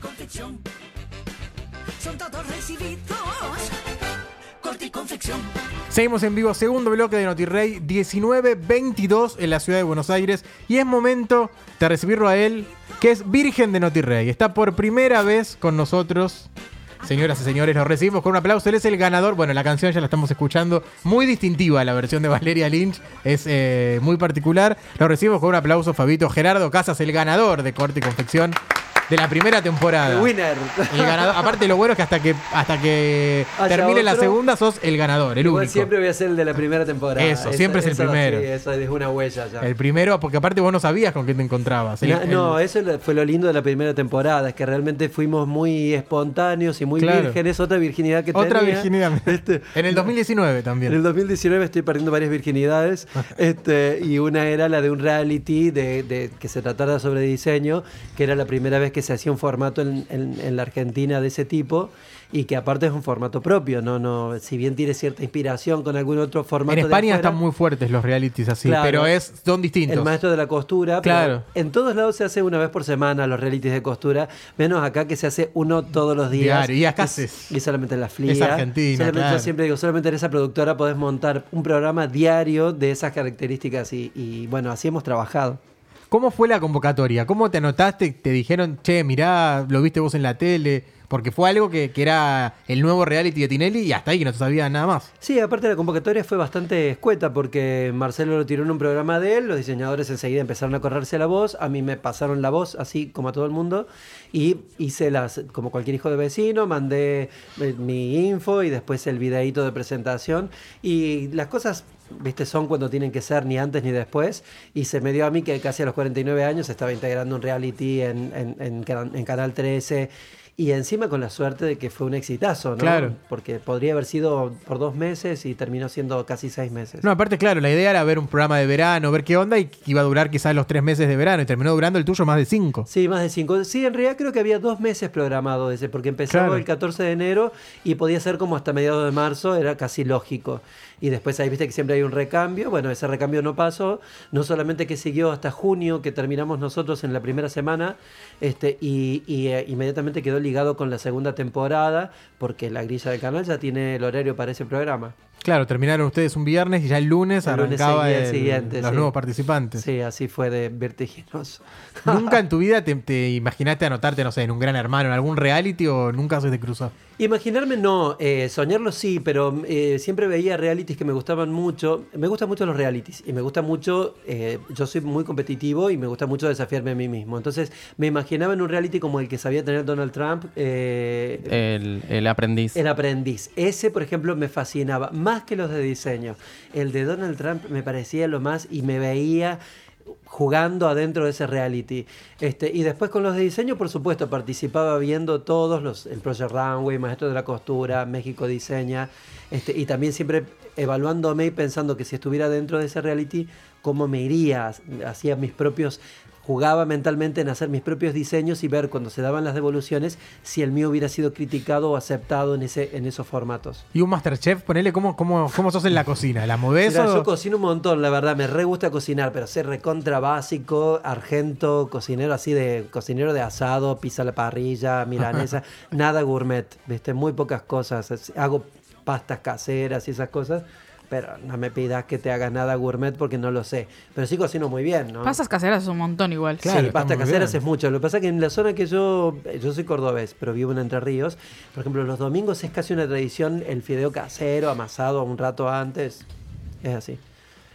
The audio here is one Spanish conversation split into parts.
confección. Son todos recibidos. Seguimos en vivo, segundo bloque de NotiRey, 19.22 en la ciudad de Buenos Aires. Y es momento de recibirlo a él, que es Virgen de NotiRey. Está por primera vez con nosotros. Señoras y señores, lo recibimos con un aplauso. Él es el ganador. Bueno, la canción ya la estamos escuchando. Muy distintiva la versión de Valeria Lynch. Es eh, muy particular. Lo recibimos con un aplauso, Fabito. Gerardo Casas, el ganador de Corte y Confección de la primera temporada. Winner. El ganador. Aparte, lo bueno es que hasta que, hasta que Haya termine la segunda sos el ganador, el Igual único. siempre voy a ser el de la primera temporada. Eso, siempre es el primero. Sí, eso es una huella ya. El primero, porque aparte vos no sabías con qué te encontrabas. El- Na- el- no, eso fue lo lindo de la primera temporada, es que realmente fuimos muy espontáneos y muy Claro. vírgenes, otra virginidad que Otra tenía. virginidad. Este, En el 2019 también. En el 2019 estoy perdiendo varias virginidades este, y una era la de un reality de, de- que se tratara sobre diseño, que era la primera vez que se hacía un formato en, en- en la Argentina de ese tipo y que aparte es un formato propio, no, no, si bien tiene cierta inspiración con algún otro formato. En de España afuera, están muy fuertes los realities así, Claro. pero es, son distintos. el maestro de la costura. pero Claro. en todos lados se hace una vez por semana los realities de costura, menos acá que se hace uno todos los días. Diario, y acá Y- solamente en la FLIA. Es Argentina, Solamente- claro. Yo siempre digo, solamente en esa productora podés montar un programa diario de esas características y, y, bueno, así hemos trabajado. ¿Cómo fue la convocatoria? ¿Cómo te anotaste? ¿Te dijeron, che, mirá, lo viste vos en la tele? Porque fue algo que, que era el nuevo reality de Tinelli y hasta ahí que no te sabía nada más. Sí, aparte la convocatoria fue bastante escueta porque Marcelo lo tiró en un programa de él, los diseñadores enseguida empezaron a correrse la voz, a mí me pasaron la voz así como a todo el mundo y hice las, como cualquier hijo de vecino, mandé eh, mi info y después el videíto de presentación y las cosas... Viste, son cuando tienen que ser ni antes ni después. Y se me dio a mí que casi a los 49 años estaba integrando un reality en, en- en Can- en Canal 13. Y encima con la suerte de que fue un exitazo, ¿no? Claro. Porque podría haber sido por dos meses y terminó siendo casi seis meses. No, aparte, claro, la idea era ver un programa de verano, ver qué onda y iba a durar quizás los tres meses de verano y terminó durando el tuyo más de cinco. Sí, más de cinco. Sí, en realidad creo que había dos meses programado ese, porque empezaba Claro. el 14 de enero y podía ser como hasta mediados de marzo, era casi lógico. Y después ahí viste que siempre hay un recambio. Bueno, ese recambio no pasó. No solamente que siguió hasta junio, que terminamos nosotros en la primera semana, este, y, eh, inmediatamente quedó ligado con la segunda temporada, porque la grilla del canal ya tiene el horario para ese programa. Claro, terminaron ustedes un viernes y ya el lunes El lunes arrancaba seguía el el- siguiente, los sí. nuevos participantes. Sí, así fue de vertiginoso. ¿Nunca en tu vida te, te imaginaste anotarte, no sé, en un gran hermano, en algún reality o nunca se te cruzó? Imaginarme no, eh, soñarlo sí, pero eh, siempre veía realities que me gustaban mucho. Me gustan mucho los realities y me gusta mucho, eh, yo soy muy competitivo y me gusta mucho desafiarme a mí mismo. Entonces me imaginaba en un reality como el que sabía tener Donald Trump, eh, El, el aprendiz. El aprendiz. Ese, por ejemplo, me fascinaba, más que los de diseño. El de Donald Trump me parecía lo más y me veía jugando adentro de ese reality. Este, y después con los de diseño, por supuesto, participaba viendo todos los, el Project Runway, Maestro de la Costura, México Diseña, este, y también siempre evaluándome y pensando que si estuviera dentro de ese reality, cómo me iría, hacía mis propios jugaba mentalmente en hacer mis propios diseños y ver cuando se daban las devoluciones si el mío hubiera sido criticado o aceptado en, ese, en esos formatos. Y un Masterchef, ponele, ¿cómo, cómo, cómo sos en la cocina? ¿La movés Mira, o- yo cocino un montón, la verdad, me re gusta cocinar, pero ser recontra básico, argento, cocinero así de cocinero de asado, pizza a la parrilla, milanesa, nada gourmet, ¿viste? Muy pocas cosas. Hago pastas caseras y esas cosas, pero no me pidas que te haga nada gourmet porque no lo sé. Pero sí cocino muy bien, ¿no? Pasas caseras es un montón igual. Claro, sí, está pasta muy caseras bien. es mucho. Lo que pasa es que en la zona que yo, yo soy cordobés, pero vivo en Entre Ríos, por ejemplo, los domingos es casi una tradición el fideo casero, amasado un rato antes. Es así.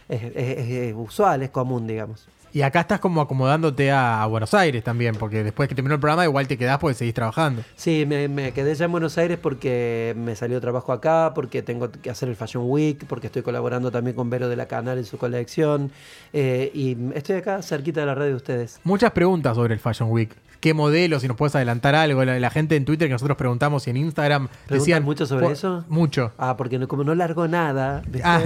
Es, es- es- es usual, es común, digamos. Y acá estás como acomodándote a, a Buenos Aires también, porque después que terminó el programa igual te quedás porque seguís trabajando. Sí, me, me quedé ya en Buenos Aires porque me salió trabajo acá, porque tengo que hacer el Fashion Week, porque estoy colaborando también con Vero de la Canal en su colección. eh, y estoy acá cerquita de la red de ustedes. Muchas preguntas sobre el Fashion Week. ¿Qué modelo? Si nos puedes adelantar algo. La, la gente en Twitter que nosotros preguntamos y en Instagram ¿Preguntan decían mucho sobre eso? Mucho. Ah, porque no, como no largo nada, ¿viste? Ah,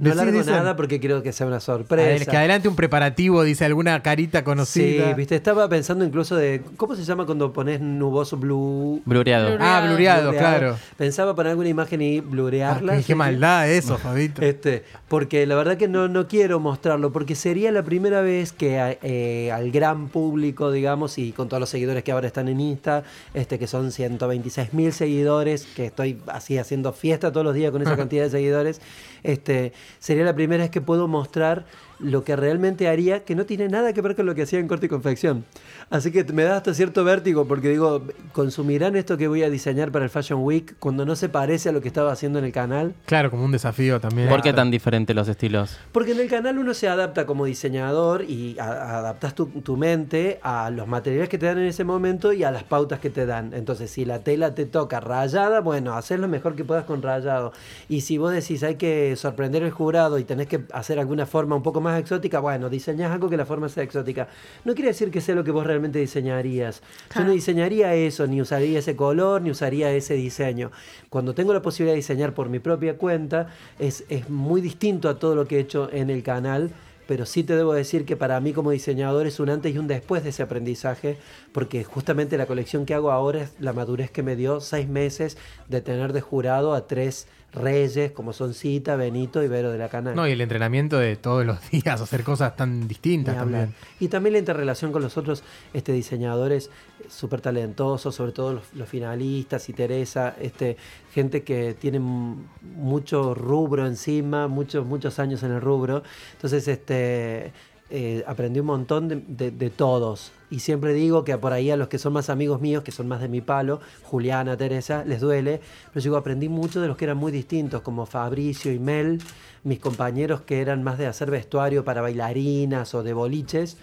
no largo dicen. nada porque quiero que sea una Adel- sorpresa. que adelante un preparativo, dice alguna carita conocida. Sí, viste, estaba pensando incluso de. ¿Cómo se llama cuando pones nuboso blue? Blureado. Ah, blureado, claro. Pensaba poner alguna imagen y Ah, blurearla. qué, qué maldad eso, Fabito. Este, porque la verdad que no, no quiero mostrarlo, porque sería la primera vez que a- eh, al gran público, digamos, y con todos los seguidores que ahora están en Insta, este, que son 126 mil seguidores, que estoy así haciendo fiesta todos los días con esa cantidad de seguidores, este, sería la primera vez que puedo mostrar lo que realmente haría, que no tiene nada que ver con lo que hacía en corte y confección. Así que me da hasta cierto vértigo, porque digo, ¿consumirán esto que voy a diseñar para el Fashion Week cuando no se parece a lo que estaba haciendo en el canal? Claro, como un desafío también. ¿Por qué tan diferentes los estilos? Porque en el canal uno se adapta como diseñador y a- adaptas tu, tu mente a los materiales que te dan en ese momento y a las pautas que te dan. Entonces, si la tela te toca rayada, bueno, haces lo mejor que puedas con rayado. Y si vos decís hay que sorprender al jurado y tenés que hacer alguna forma un poco más exótica, bueno, diseñás algo que la forma sea exótica. No quiere decir que sea lo que vos realmente diseñarías. Yo no diseñaría eso, ni usaría ese color, ni usaría ese diseño. Cuando tengo la posibilidad de diseñar por mi propia cuenta, es, es muy distinto a todo lo que he hecho en el canal. Pero sí te debo decir que para mí como diseñador es un antes y un después de ese aprendizaje, porque justamente la colección que hago ahora es la madurez que me dio seis meses de tener de jurado a tres reyes como son Cita, Benito y Vero de la Canal. No, y el entrenamiento de todos los días, hacer cosas tan distintas también. Y también la interrelación con los otros este, diseñadores súper talentosos, sobre todo los, los finalistas y Teresa, este, gente que tiene mucho rubro encima, muchos, muchos años en el rubro. Entonces, este, eh, aprendí un montón de, de- de todos. Y siempre digo que por ahí a los que son más amigos míos, que son más de mi palo, Juliana, Teresa, les duele. Pero digo, aprendí mucho de los que eran muy distintos, como Fabricio y Mel, mis compañeros que eran más de hacer vestuario para bailarinas o de boliches.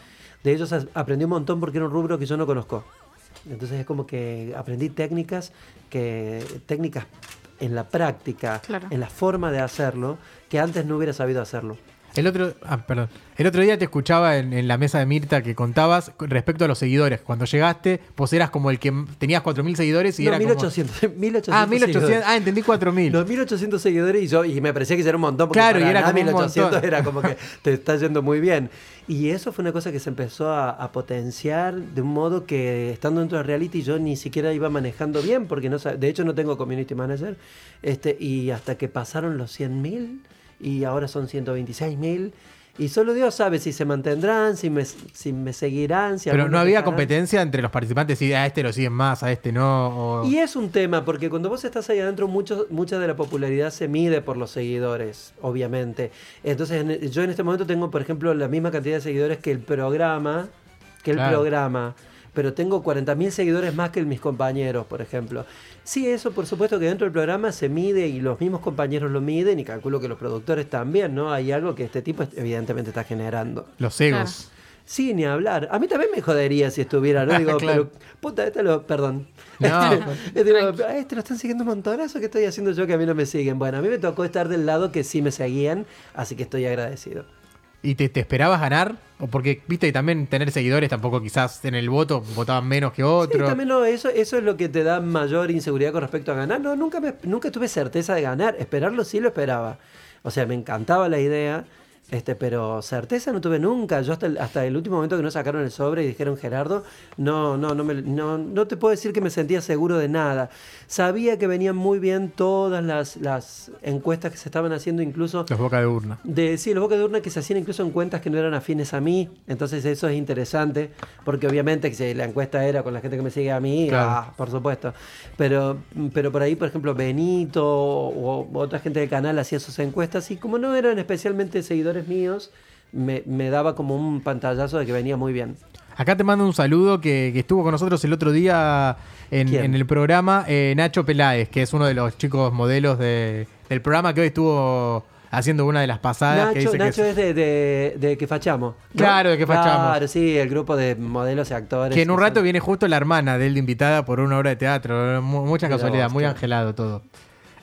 De ellos aprendí un montón porque era un rubro que yo no conozco. Entonces es como que aprendí técnicas que técnicas en la práctica, Claro. en la forma de hacerlo, que antes no hubiera sabido hacerlo. El otro, ah, perdón. El otro día te escuchaba en, en la mesa de Mirta que contabas con respecto a los seguidores. Cuando llegaste, vos eras como el que tenías 4.000 seguidores y No, era 1800, 1800 como... Ah, 1.800. seguidores. Ah, entendí 4.000. Los 1800 seguidores y yo y me parecía que era un montón porque Claro, y era nada como un 1800 montón. era como que te está yendo muy bien. Y eso fue una cosa que se empezó a, a potenciar de un modo que estando dentro de reality yo ni siquiera iba manejando bien porque no de hecho no tengo community manager este y hasta que pasaron los 100.000 y ahora son 126.000 y solo Dios sabe si se mantendrán, si me, si me seguirán, si Pero no había competencia entre los participantes y a este lo siguen más, a este no. o- Y es un tema, porque cuando vos estás ahí adentro, mucho, mucha de la popularidad se mide por los seguidores, obviamente. Entonces, en- yo en este momento tengo, por ejemplo, la misma cantidad de seguidores que el programa, que el Claro. programa, pero tengo 40.000 seguidores más que mis compañeros, por ejemplo. Sí, eso por supuesto que dentro del programa se mide y los mismos compañeros lo miden y calculo que los productores también, ¿no? Hay algo que este tipo evidentemente está generando. Los egos. Sí, ni hablar. A mí también me jodería si estuviera, ¿no? Digo, Claro. pero, puta, este lo, perdón. No, Este, este lo- a este lo están siguiendo un montonazo, ¿qué estoy haciendo yo que a mí no me siguen? Bueno, a mí me tocó estar del lado que sí me seguían, así que estoy agradecido. ¿Y te, te esperabas ganar? O porque, viste, y también tener seguidores tampoco quizás en el voto votaban menos que Sí, otros. también no, eso, eso es lo que te da mayor inseguridad con respecto a ganar. No, nunca, me, nunca tuve certeza de ganar. Esperarlo sí lo esperaba. O sea, me encantaba la idea, este, pero certeza no tuve nunca. Yo hasta el, hasta el último momento que no sacaron el sobre y dijeron Gerardo, no, no, no, me, no, no te puedo decir que me sentía seguro de nada. Sabía que venían muy bien todas las, las encuestas que se estaban haciendo, incluso Los boca de urna. de, sí, los boca de urna que se hacían incluso en cuentas que no eran afines a mí. Entonces eso es interesante, porque obviamente si la encuesta era con la gente que me sigue a mí, Claro. ah, por supuesto. Pero, pero por ahí, por ejemplo, Benito o, o otra gente del canal hacía sus encuestas y como no eran especialmente seguidores míos, me, me daba como un pantallazo de que venía muy bien. Acá te mando un saludo que, que estuvo con nosotros el otro día en, el programa, eh, Nacho Peláez, que es uno de los chicos modelos de- del programa que hoy estuvo haciendo una de las pasadas. que Nacho, dice que Nacho es- es de, de, de Que Fachamos. ¿no? Claro, de Que Fachamos. Claro, sí, el grupo de modelos y actores. que en un rato son- viene justo la hermana de él de invitada por una obra de teatro. Mu- mucha casualidad, vos, muy angelado todo.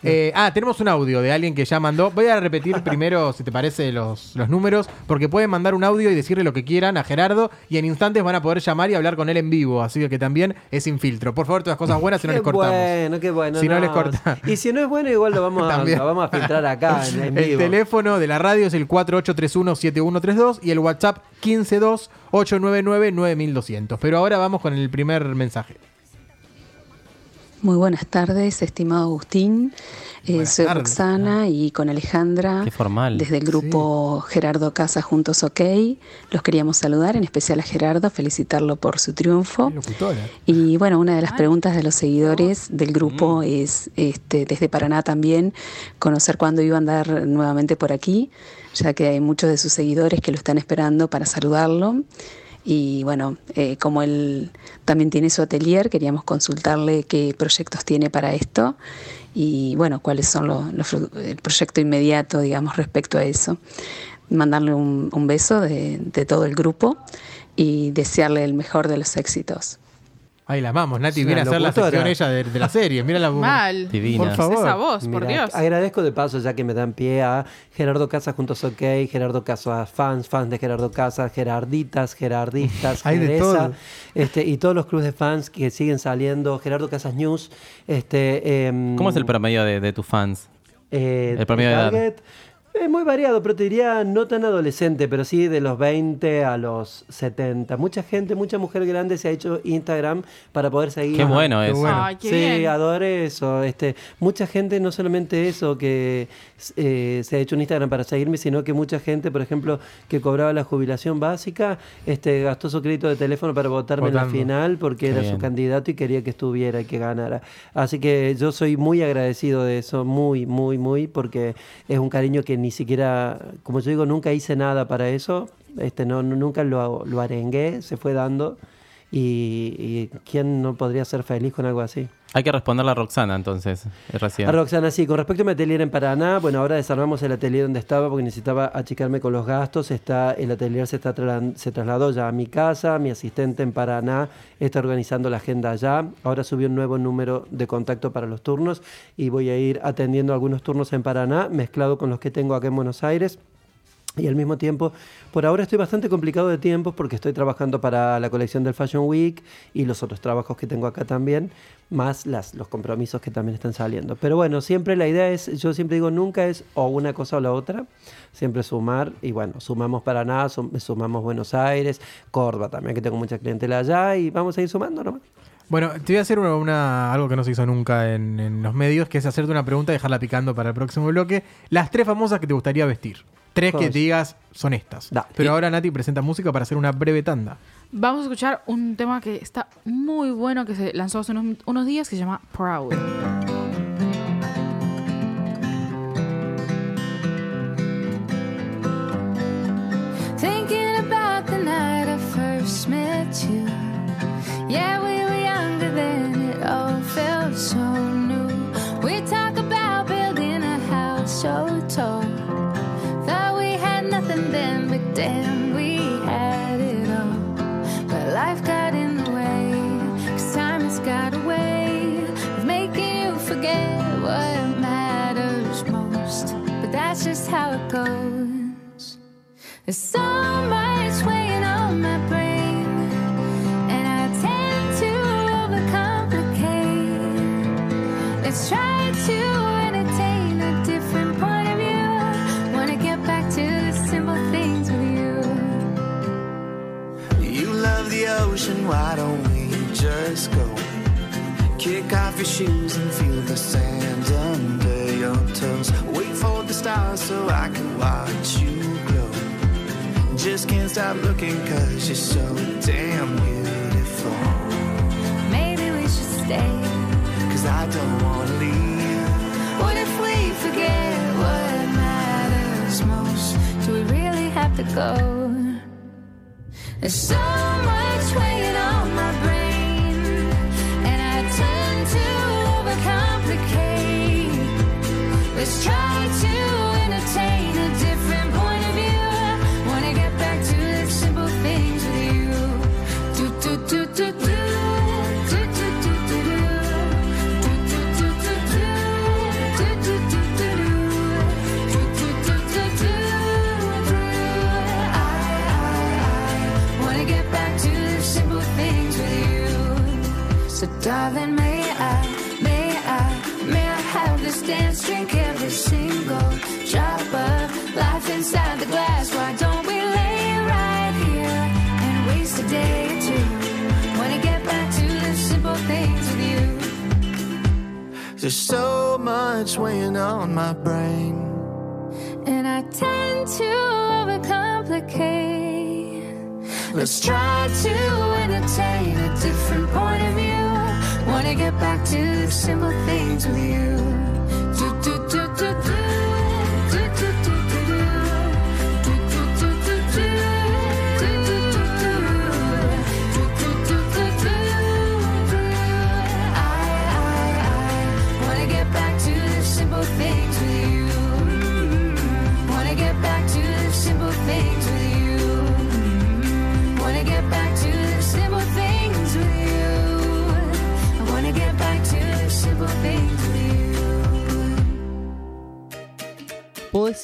Eh, ah, tenemos un audio de alguien que ya mandó. Voy a repetir primero, si te parece, los, los números, porque pueden mandar un audio y decirle lo que quieran a Gerardo y en instantes van a poder llamar y hablar con él en vivo. Así que también es sin filtro. Por favor, todas cosas buenas si no les cortamos. bueno, qué bueno. Si no les corta. Y si no es bueno, igual lo vamos, a, lo vamos a filtrar acá en, en El vivo. teléfono de la radio es el 4831-7132 y el WhatsApp 152-899-9200. Pero ahora vamos con el primer mensaje. Muy buenas tardes, estimado Agustín. Eh, soy tardes. Roxana y con Alejandra, Qué formal. desde el grupo Gerardo Casa Juntos OK, los queríamos saludar, en especial a Gerardo, felicitarlo por su triunfo. Y bueno, una de las preguntas de los seguidores del grupo es, este, desde Paraná también, conocer cuándo iba a andar nuevamente por aquí, ya que hay muchos de sus seguidores que lo están esperando para saludarlo. Y bueno, eh, como él también tiene su atelier, queríamos consultarle qué proyectos tiene para esto y bueno, cuáles son los, los el proyecto inmediato, digamos, respecto a eso. Mandarle un, un beso de, de todo el grupo y desearle el mejor de los éxitos. Ahí la amamos. Nati viene a hacer la sección ella de, de la serie. Mira la Mal. Divina. Por favor. Esa voz, por Mirá, Dios. Agradezco de paso, ya que me dan pie a Gerardo Casas Juntos OK, Gerardo Casas fans, fans de Gerardo Casas, Gerarditas, Gerardistas, Hay de todo. este, y todos los clubes de fans que siguen saliendo, Gerardo Casas News. Este, em, ¿Cómo es el promedio de, de tus fans? eh, el promedio de edad? Es muy variado, pero te diría no tan adolescente, pero sí de los 20 a los 70. Mucha gente, mucha mujer grande se ha hecho Instagram para poder seguir. Qué bueno qué eso. bueno. Ay, qué sí, bien. adoré eso. Este, mucha gente, no solamente eso, que eh, se ha hecho un Instagram para seguirme, sino que mucha gente, por ejemplo, que cobraba la jubilación básica, este, gastó su crédito de teléfono para votarme en la final porque Qué era bien. su candidato y quería que estuviera y que ganara. Así que yo soy muy agradecido de eso, muy, muy, muy, porque es un cariño que ni siquiera, como yo digo, nunca hice nada para eso, este, no, no- nunca lo, lo arengué, se fue dando. Y, y quién no podría ser feliz con algo así. Hay que responderle a Roxana entonces, es recién. A Roxana, sí, con respecto a mi atelier en Paraná, bueno, ahora desarmamos el atelier donde estaba porque necesitaba achicarme con los gastos. Está, el atelier se, está se trasladó ya a mi casa, mi asistente en Paraná está organizando la agenda allá. Ahora subió un nuevo número de contacto para los turnos y voy a ir atendiendo algunos turnos en Paraná, mezclado con los que tengo acá en Buenos Aires. Y al mismo tiempo, por ahora estoy bastante complicado de tiempos porque estoy trabajando para la colección del Fashion Week y los otros trabajos que tengo acá también, más los compromisos que también están saliendo. Pero bueno, siempre la idea es, yo siempre digo, nunca es o una cosa o la otra, siempre sumar. Y bueno, sumamos Paraná, sum- sumamos Buenos Aires, Córdoba también, que tengo mucha clientela allá y vamos a ir sumando nomás. Bueno, te voy a hacer una- algo que no se hizo nunca en, en los medios, que es hacerte una pregunta y dejarla picando para el próximo bloque. Las tres famosas que te gustaría vestir. Tres que te digas son estas. Da. Pero ahora Nati presenta música para hacer una breve tanda. Vamos a escuchar un tema que está muy bueno, que se lanzó hace unos, unos días, que se llama Proud. Shoes and feel the sand under your toes. Wait for the stars so I can watch you glow. Just can't stop looking cause you're so damn beautiful. Maybe we should stay. Cause I don't wanna leave. What if we forget what matters most? Do we really have to go? There's so much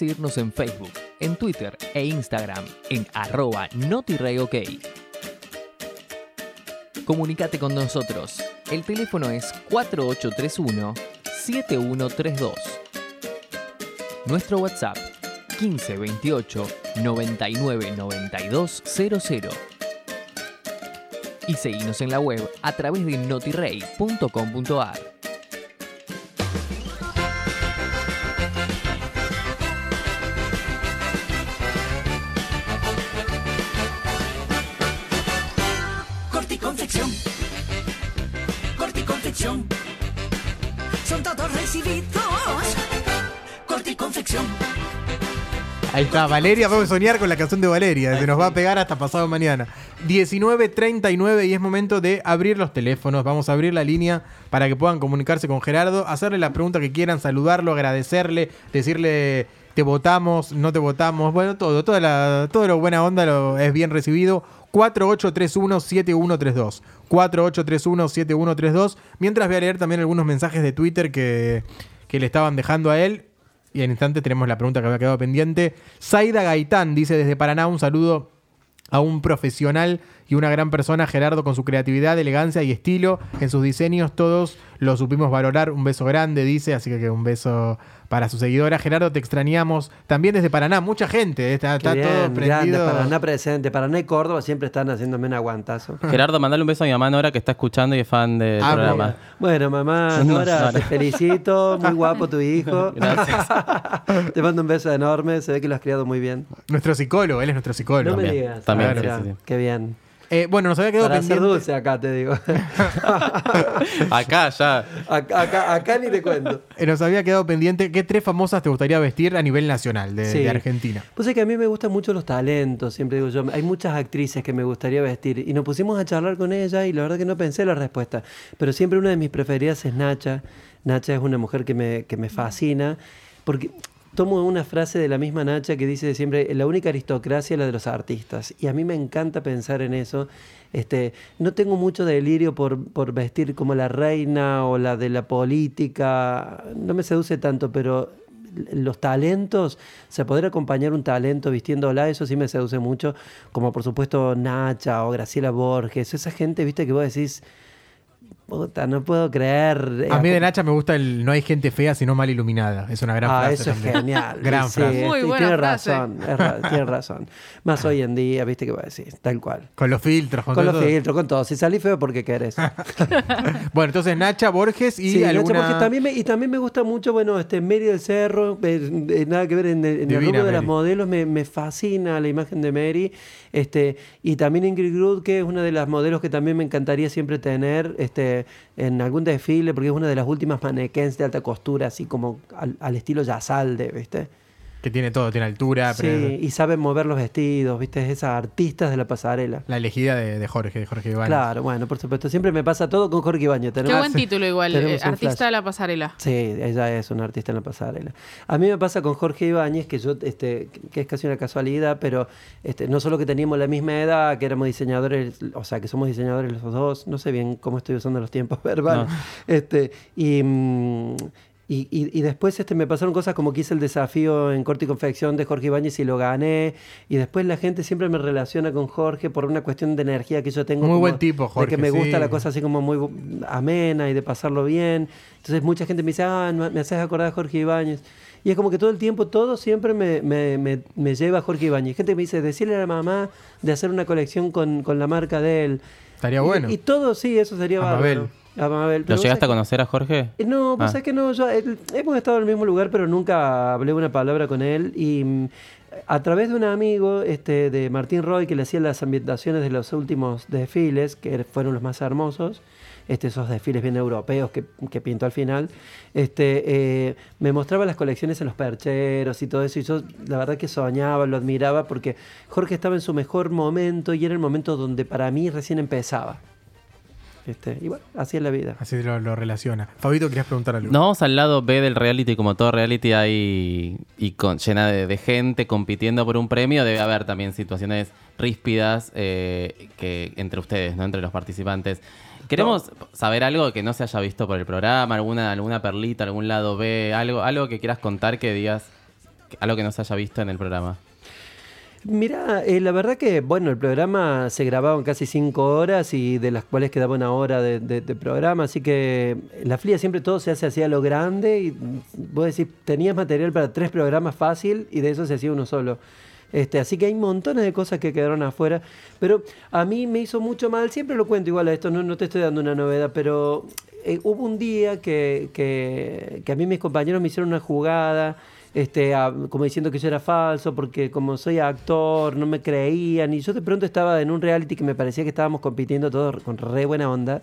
seguirnos en Facebook, en Twitter e Instagram en arroba notireyok. Comunicate con nosotros. El teléfono es 4831-7132. Nuestro WhatsApp 1528 99 92 00. Y seguinos en la web a través de notirey.com.ar. Ahí está, Valeria, vamos a soñar con la canción de Valeria, se nos va a pegar hasta pasado mañana. 19.39 y es momento de abrir los teléfonos, vamos a abrir la línea para que puedan comunicarse con Gerardo, hacerle la pregunta que quieran, saludarlo, agradecerle, decirle te votamos, no te votamos, bueno, todo, toda la, todo lo buena onda lo, es bien recibido. 4831-7132. 4831-7132. Mientras voy a leer también algunos mensajes de Twitter que, que le estaban dejando a él. Y en instante tenemos la pregunta que había quedado pendiente. Zaida Gaitán dice desde Paraná un saludo a un profesional y una gran persona, Gerardo, con su creatividad, elegancia y estilo en sus diseños. Todos lo supimos valorar. Un beso grande, dice. Así que un beso para su seguidora. Gerardo, te extrañamos también desde Paraná. Mucha gente. Está, está todo grande, prendido. Paraná presente. Paraná y Córdoba siempre están haciéndome un aguantazo. Gerardo, mandale un beso a mi mamá Nora que está escuchando y es fan del Ah, programa. Bueno, mamá, No, Nora, Nora. te felicito. Muy guapo tu hijo. Gracias. te mando un beso enorme. Se ve que lo has criado muy bien. Nuestro psicólogo, él es nuestro psicólogo. No me También, digas. también, Ah, sí, mira, sí, sí. Qué bien. Eh, bueno, nos había quedado Para pendiente. dulce acá, te digo. Acá ya. acá, acá, acá ni te cuento. eh, nos había quedado pendiente. ¿Qué tres famosas te gustaría vestir a nivel nacional de, Sí. de Argentina? Pues es que a mí me gustan mucho los talentos, siempre digo yo. Hay muchas actrices que me gustaría vestir y nos pusimos a charlar con ella y la verdad que no pensé la respuesta. Pero siempre una de mis preferidas es Nacha. Nacha es una mujer que me, que me fascina porque tomo una frase de la misma Nacha que dice siempre, la única aristocracia es la de los artistas. Y a mí me encanta pensar en eso. Este, no tengo mucho delirio por, por vestir como la reina o la de la política. No me seduce tanto, pero los talentos, o sea, poder acompañar un talento vistiéndola, eso sí me seduce mucho, como por supuesto Nacha o Graciela Borges, esa gente, viste, que vos decís, puta, no puedo creer. A mí de Nacha me gusta el no hay gente fea sino mal iluminada. Es una gran ah, frase. eso es genial. Gran sí, frase. Muy buena tiene frase. razón, ra- tiene razón. Más hoy en día, viste que vos decís, tal cual. Con los filtros, con, Con los todo. filtros, con todo. Si salís feo porque querés. Bueno, entonces Nacha, Borges y Sí, Nacha, porque también me, y también me gusta mucho, bueno, este Mary del Cerro, eh, eh, nada que ver en, el- en el rubro de las modelos, me, me fascina la imagen de Mary. Este, y también Ingrid Grud, que es una de las modelos que también me encantaría siempre tener este, en algún desfile, porque es una de las últimas manequens de alta costura, así como al, al estilo Yazalde, ¿viste? Que tiene todo, tiene altura, Sí, pero y saben mover los vestidos, ¿viste? Esas artistas de la pasarela. la elegida de, de Jorge, de Jorge Iván. Claro, bueno, por supuesto. Siempre me pasa todo con Jorge Ibañez. Qué buen título igual, eh, artista flash. de la pasarela. Sí, ella es una artista en la pasarela. A mí me pasa con Jorge Ibáñez, que yo, este, que es casi una casualidad, pero este, no solo que teníamos la misma edad, que éramos diseñadores, o sea, que somos diseñadores los dos, no sé bien cómo estoy usando los tiempos verbales, No. este, y, mm, Y, y- y después este, me pasaron cosas como que hice el desafío en corte y confección de Jorge Ibáñez y lo gané. Y después la gente siempre me relaciona con Jorge por una cuestión de energía que yo tengo. Muy como buen tipo, Jorge, De que me gusta sí. la cosa así como muy amena y de pasarlo bien. Entonces mucha gente me dice, ah, me haces acordar a Jorge Ibáñez. Y es como que todo el tiempo, todo siempre me, me- me- me lleva a Jorge Ibáñez. Gente que me dice, decirle a la mamá de hacer una colección con, con la marca de él. Estaría Y- bueno. Y, todo, sí, eso sería bárbaro. A Mabel. ¿Lo llegaste a conocer a Jorge? sabés- No, pues Ah. sabés que no, yo, eh, hemos estado en el mismo lugar, pero nunca hablé una palabra con él. Y mm, a través de un amigo este, de Martín Roy, que le hacía las ambientaciones de los últimos desfiles, que fueron los más hermosos, este, esos desfiles bien europeos que, que pintó al final, este, eh, me mostraba las colecciones en los percheros y todo eso, y yo la verdad que soñaba, lo admiraba, porque Jorge estaba en su mejor momento y era el momento donde para mí recién empezaba. Este, y bueno, así es la vida. Así lo, lo relaciona. Fabito, querías preguntar algo. Nos vamos al lado B del reality, como todo reality hay y con, llena de, de gente compitiendo por un premio, debe haber también situaciones ríspidas eh, que entre ustedes, ¿no? Entre los participantes. Queremos saber algo que no se haya visto por el programa, alguna, alguna perlita, algún lado B, algo, algo que quieras contar que digas, algo que no se haya visto en el programa. Mira, eh, la verdad que, bueno, el programa se grababa en casi cinco horas y de las cuales quedaba una hora de, programa, así que la FLIA siempre todo se hace así a lo grande y vos decís, tenías material para tres programas fácil y de eso se hacía uno solo. Este, así que hay montones de cosas que quedaron afuera, pero a mí me hizo mucho mal, siempre lo cuento igual a esto, no, no te estoy dando una novedad, pero eh, hubo un día que, que, que a mí mis compañeros me hicieron una jugada, este, como diciendo que yo era falso, porque como soy actor, no me creían, y yo de pronto estaba en un reality que me parecía que estábamos compitiendo todos con re buena onda.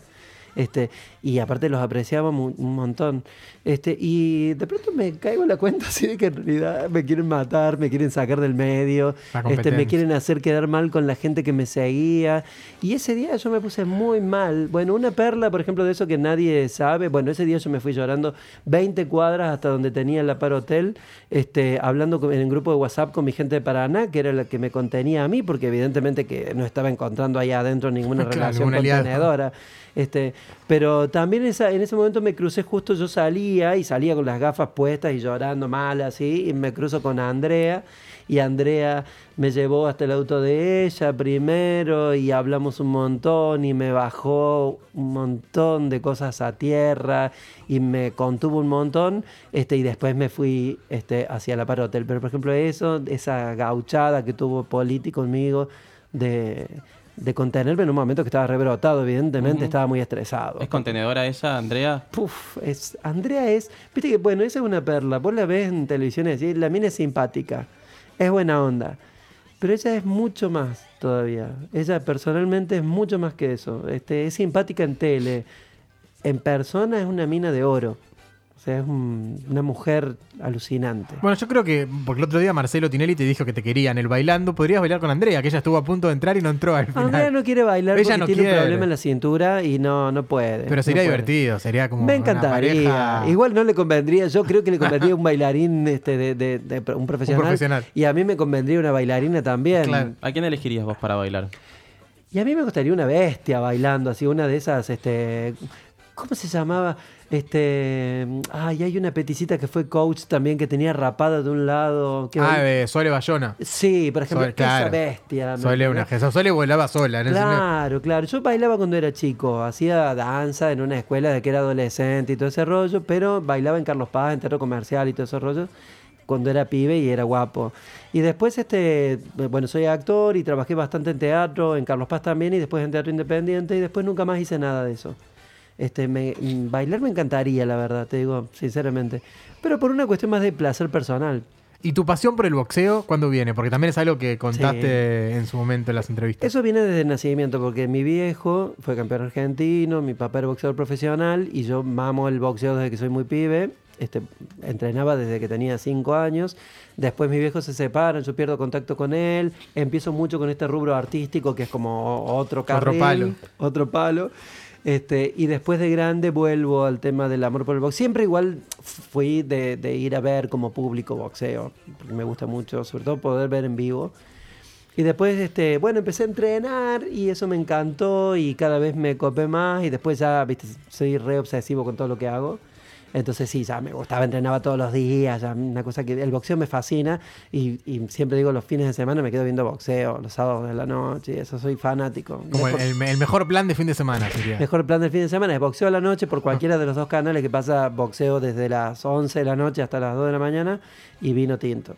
Este, y aparte los apreciábamos un, un montón. Este, y de pronto me caigo en la cuenta así de que en realidad me quieren matar, me quieren sacar del medio, La este, me quieren hacer quedar mal con la gente que me seguía. Y ese día yo me puse muy mal. Bueno, una perla, por ejemplo, de eso que nadie sabe. Bueno, ese día yo me fui llorando 20 cuadras hasta donde tenía el Par Hotel, este, hablando con- en el grupo de WhatsApp con mi gente de Paraná, que era la que me contenía a mí, porque evidentemente que no estaba encontrando ahí adentro ninguna Claro, relación aliado. Este, pero también esa, en ese momento me crucé justo, yo salía y salía con las gafas puestas y llorando mal así, y me cruzo con Andrea, y Andrea me llevó hasta el auto de ella primero y hablamos un montón y me bajó un montón de cosas a tierra y me contuvo un montón este, y después me fui este, hacia la par. Pero por ejemplo eso, esa gauchada que tuvo Poli conmigo de, de contenerme en un momento que estaba rebrotado, evidentemente estaba muy estresado. ¿Es contenedora ella, Andrea? Puf, es, Andrea es, viste que, bueno, esa es una perla, vos la ves en televisión y decís, la mina es simpática, es buena onda, pero ella es mucho más todavía, ella personalmente es mucho más que eso, este, es simpática en tele, en persona es una mina de oro, o sea, es un- una mujer alucinante. Bueno, yo creo que, porque el otro día Marcelo Tinelli te dijo que te quería en el bailando, podrías bailar con Andrea, que ella estuvo a punto de entrar y no entró al final. Andrea no quiere bailar Ella porque no tiene quiere. un problema en la cintura y no, no puede. Pero sería no puede. divertido, sería como Me una encantaría. pareja- Igual no le convendría, yo creo que le convendría un bailarín, este, de, de- de- un, profesional, profesional. Y a mí me convendría una bailarina también. Claro. ¿A quién elegirías vos para bailar? Y a mí me gustaría una bestia bailando, así, una de esas, este. ¿Cómo se llamaba? Este. Ay, hay una peticita que fue coach también que tenía rapada de un lado. que Ah, de Sole Bayona. Sí, por ejemplo, Sole, claro. esa bestia. ¿me Sole, una Sole volaba sola. ese- Claro, claro. Yo bailaba cuando era chico, hacía danza en una escuela de que era adolescente y todo ese rollo, pero bailaba en Carlos Paz, en teatro comercial y todo ese rollo, cuando era pibe y era guapo. Y después, este, bueno, soy actor y trabajé bastante en teatro, en Carlos Paz también, y después en teatro independiente, y después nunca más hice nada de eso. Este, me, bailar me encantaría, la verdad, te digo, sinceramente. Pero por una cuestión más de placer personal. ¿Y tu pasión por el boxeo cuándo viene? Porque también es algo que contaste en su momento en las entrevistas. Eso viene desde el nacimiento, porque mi viejo fue campeón argentino, mi papá era boxeador profesional y yo mamo el boxeo desde que soy muy pibe. Este, entrenaba desde que tenía cinco años. Después mis viejos se separan, yo pierdo contacto con él. Empiezo mucho con este rubro artístico que es como otro carril, palo. Otro palo. Este, y después de grande vuelvo al tema del amor por el boxeo. Siempre igual fui de, de ir a ver como público boxeo, porque me gusta mucho, sobre todo poder ver en vivo. Y después, este, bueno, empecé a entrenar y eso me encantó y cada vez me copé más y después ya, viste, soy re obsesivo con todo lo que hago. Entonces sí, ya me gustaba, entrenaba todos los días, ya una cosa que el boxeo me fascina y, y siempre digo los fines de semana me quedo viendo boxeo, los sábados de la noche, eso soy fanático. Como el, Mejor- el- el mejor plan de fin de semana sería. Mejor plan del fin de semana es boxeo a la noche por cualquiera de los dos canales que pasa boxeo desde las 11 de la noche hasta las 2 de la mañana y vino tinto.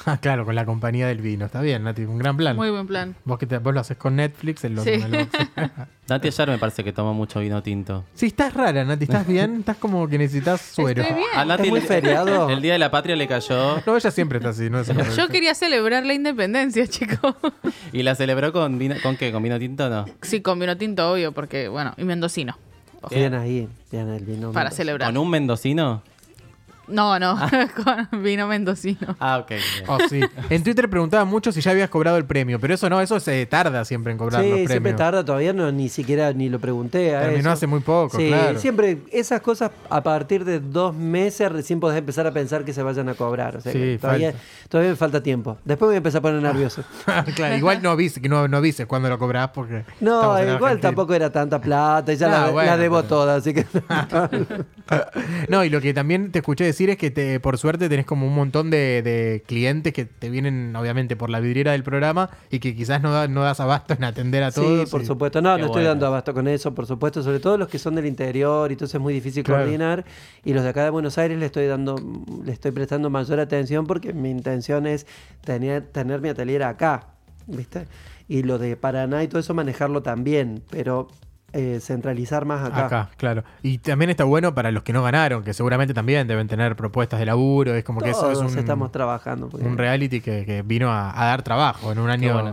Ah, claro, con la compañía del vino. Está bien, Nati, un gran plan. Muy buen plan. Vos, que te- vos lo haces con Netflix, el otro Sí. boxeo. Nati ayer me parece que toma mucho vino tinto. Sí, estás rara, Nati. ¿Estás bien? Estás como que necesitas suero. Estoy bien. A Nati muy le- feriado. El día de la patria le cayó No, ella siempre está así, ¿no? Es Yo quería celebrar la independencia, chicos. y la celebró con vino, ¿con qué? ¿Con vino tinto o no? sí, con vino tinto, obvio, porque, bueno, y mendocino. Bien ahí, bien el vino. Para Mendoza. celebrar. ¿Con un mendocino? No, no, con vino mendocino. Ah, ok. bien. Oh, sí. En Twitter preguntaban mucho si ya habías cobrado el premio, pero eso no, eso se tarda siempre en cobrar los Sí, premios. siempre tarda, todavía no, ni siquiera ni lo pregunté a Terminó eso. hace muy poco, Sí, claro. siempre esas cosas a partir de dos meses recién podés empezar a pensar que se vayan a cobrar. O sea, Sí, que todavía, falta. todavía me falta tiempo. Después me voy a empezar a poner nervioso. claro, igual no avises, que no, no avises cuando lo cobrás porque. No, estamos en igual Argentina. tampoco era tanta plata y ya No, la, bueno, la debo pero- toda, así que... No, y lo que también te escuché decir es que te, por suerte tenés como un montón de, de clientes que te vienen, obviamente, por la vidriera del programa y que quizás no, da- no das abasto en atender a todos. Sí, por y- supuesto. No, no estoy bueno. dando abasto con eso, por supuesto. Sobre todo los que son del interior y entonces es muy difícil Claro. coordinar. Y los de acá de Buenos Aires le estoy dando, le estoy prestando mayor atención porque mi intención es tener, tener mi atelier acá, ¿viste? Y lo de Paraná y todo eso manejarlo también, pero eh, centralizar más acá. Acá, claro. Y también está bueno para los que no ganaron, que seguramente también deben tener propuestas de laburo. Es como que eso es Todos un, estamos trabajando. porque- un reality que, que vino a, a dar trabajo en un año bueno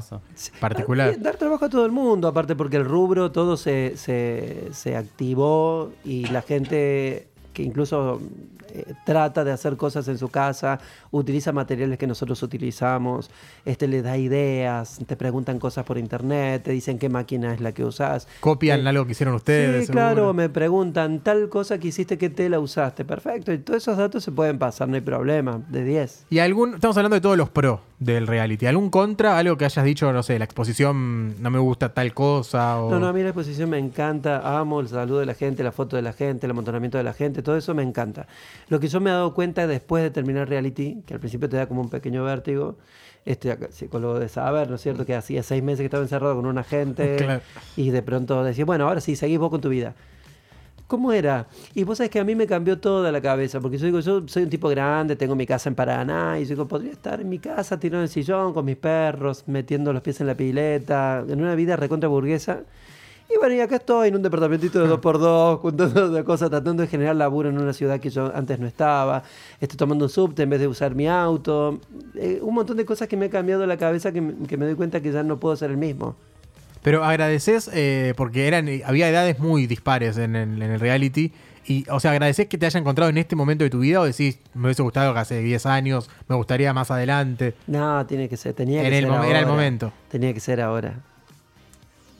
particular. Ah, Dar trabajo a todo el mundo, aparte porque el rubro todo se, se, se activó y la gente que incluso eh, trata de hacer cosas en su casa, utiliza materiales que nosotros utilizamos, este le da ideas, te preguntan cosas por internet, te dicen qué máquina es la que usás. Copian Eh, algo que hicieron ustedes. Sí, claro, me preguntan tal cosa que hiciste, qué tela usaste. Perfecto, y todos esos datos se pueden pasar, no hay problema, de 10. Y algún, estamos hablando de todos los pros del reality. ¿Algún contra? Algo que hayas dicho, no sé, la exposición no me gusta tal cosa o... No, no, a mí la exposición me encanta, amo el saludo de la gente, la foto de la gente, el amontonamiento de la gente, todo eso me encanta. Lo que yo me he dado cuenta después de terminar reality, que al principio te da como un pequeño vértigo, este psicólogo de saber, ¿no es cierto? Que hacía seis meses que estaba encerrado con una gente Claro. y de pronto decía, bueno, ahora sí, seguís vos con tu vida. ¿Cómo era? Y vos sabés que a mí me cambió toda la cabeza, porque yo digo, yo soy un tipo grande, tengo mi casa en Paraná, y yo digo, podría estar en mi casa tirado en el sillón con mis perros, metiendo los pies en la pileta, en una vida recontra burguesa. Y bueno, y acá estoy en un departamentito de dos por dos, juntando de cosas, tratando de generar laburo en una ciudad que yo antes no estaba. Estoy tomando un subte en vez de usar mi auto. Eh, un montón de cosas que me ha cambiado la cabeza que, que me doy cuenta que ya no puedo ser el mismo. Pero agradeces eh, porque eran había edades muy dispares en el, en el reality. Y, o sea, agradeces que te haya encontrado en este momento de tu vida o decís, me hubiese gustado que hace 10 años, me gustaría más adelante. No, tiene que ser, tenía En que el ser momen- era el ahora. momento. Tenía que ser ahora.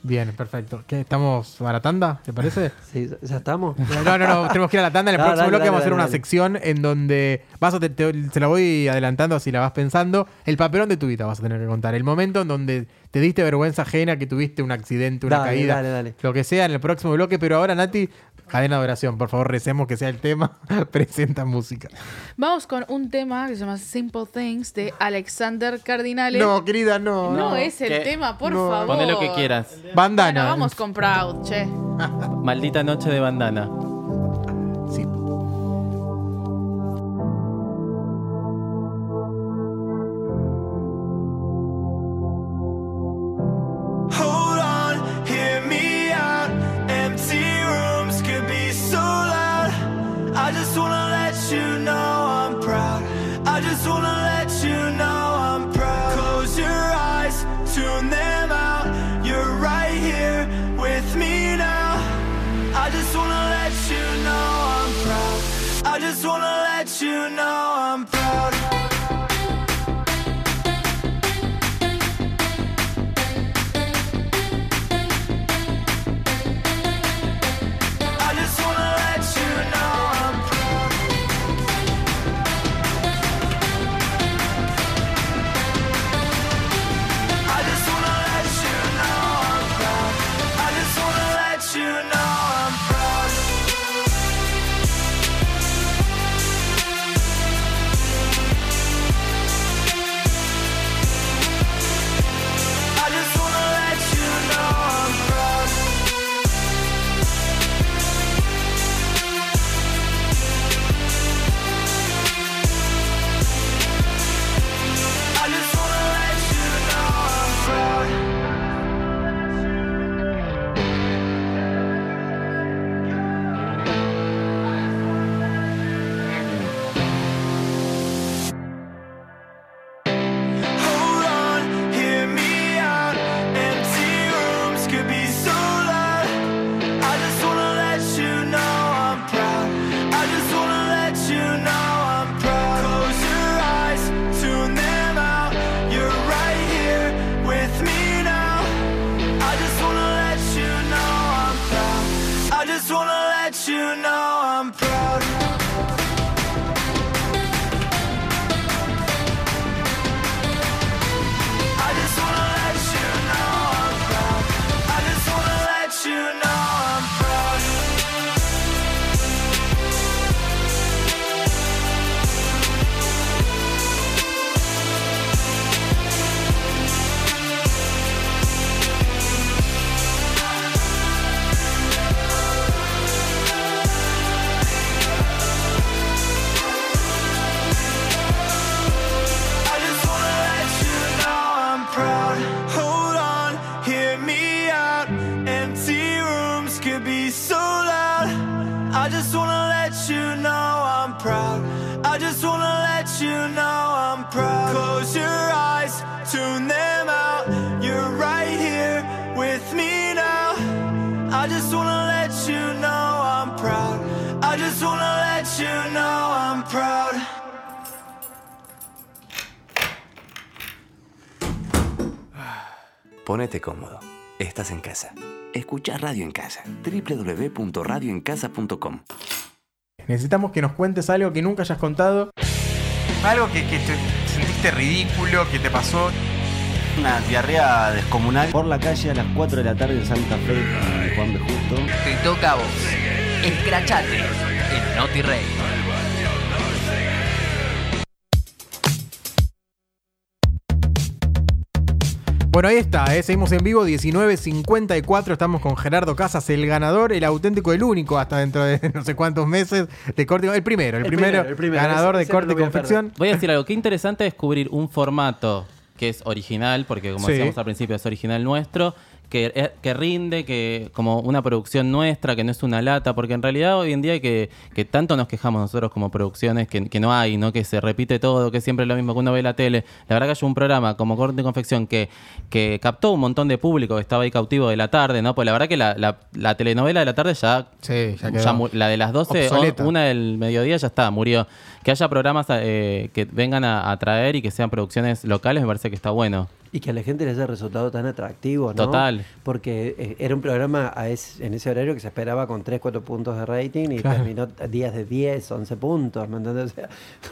Bien, perfecto. ¿Qué, ¿Estamos para la tanda? ¿Te parece? Sí, ¿Ya estamos? No, no, no, tenemos que ir a la tanda. En el próximo dale, bloque dale, vamos a hacer dale, una sección en donde vas a te, te- se la voy adelantando así la vas pensando. El papelón de tu vida vas a tener que contar. El momento en donde te diste vergüenza ajena, que tuviste un accidente, una Dale, caída, dale, dale. lo que sea en el próximo bloque. Pero ahora, Nati, cadena de oración. Por favor, recemos que sea el tema. Presenta música. Vamos con un tema que se llama Simple Things de Alexander Cardinale. No, querida, no. No no. es el ¿Qué? tema, por No. favor. Poné lo que quieras. Bandana. Bueno, vamos con Proud, che. Maldita noche de bandana. Ponete cómodo. Estás en casa. Escucha Radio en Casa. www.radioencasa.com Necesitamos que nos cuentes algo que nunca hayas contado. Algo que, que te sentiste ridículo, que te pasó. Una diarrea descomunal. Por la calle a las 4 de la tarde en Santa Fe, en Juan B. Justo. Te toca a vos. Escrachate en Noti Rey. Bueno, ahí está, ¿eh? seguimos en vivo, 19.54, estamos con Gerardo Casas, el ganador, el auténtico, el único, hasta dentro de no sé cuántos meses, de corte, el primero, el, El primero, primero, el primero, ganador ese- de corte y voy a confección. Voy a decir algo, qué interesante descubrir un formato que es original, porque como Sí. decíamos al principio, es original nuestro, que, eh, que rinde, que como una producción nuestra, que no es una lata, porque en realidad hoy en día que, que tanto nos quejamos nosotros como producciones, que, que no hay, ¿no? que se repite todo, que siempre es lo mismo que uno ve en la tele. La verdad que hay un programa como Corte y Confección que, que captó un montón de público que estaba ahí cautivo de la tarde, ¿no? Pues la verdad que la, la- la telenovela de la tarde ya, Sí, ya quedó. la de las 12, Obsoleta. o- una del mediodía ya está, murió. Que haya programas eh, que vengan a, a traer y que sean producciones locales me parece que está bueno. Y que a la gente les haya resultado tan atractivo, ¿no? Total. Porque eh, era un programa a es- en ese horario que se esperaba con 3, 4 puntos de rating y Claro. terminó días de 10, 11 puntos, ¿me entendés? O sea,